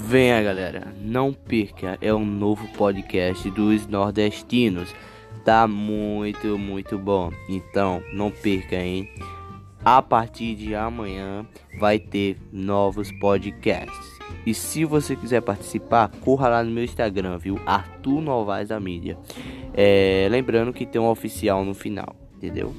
Venha galera, não perca, é um novo podcast dos nordestinos. Tá muito, muito bom. Então, não perca, hein? A partir de amanhã vai ter novos podcasts. E se você quiser participar, corra lá no meu Instagram, viu? Arthur Novaes da Mídia. É, lembrando que tem um oficial no final, entendeu?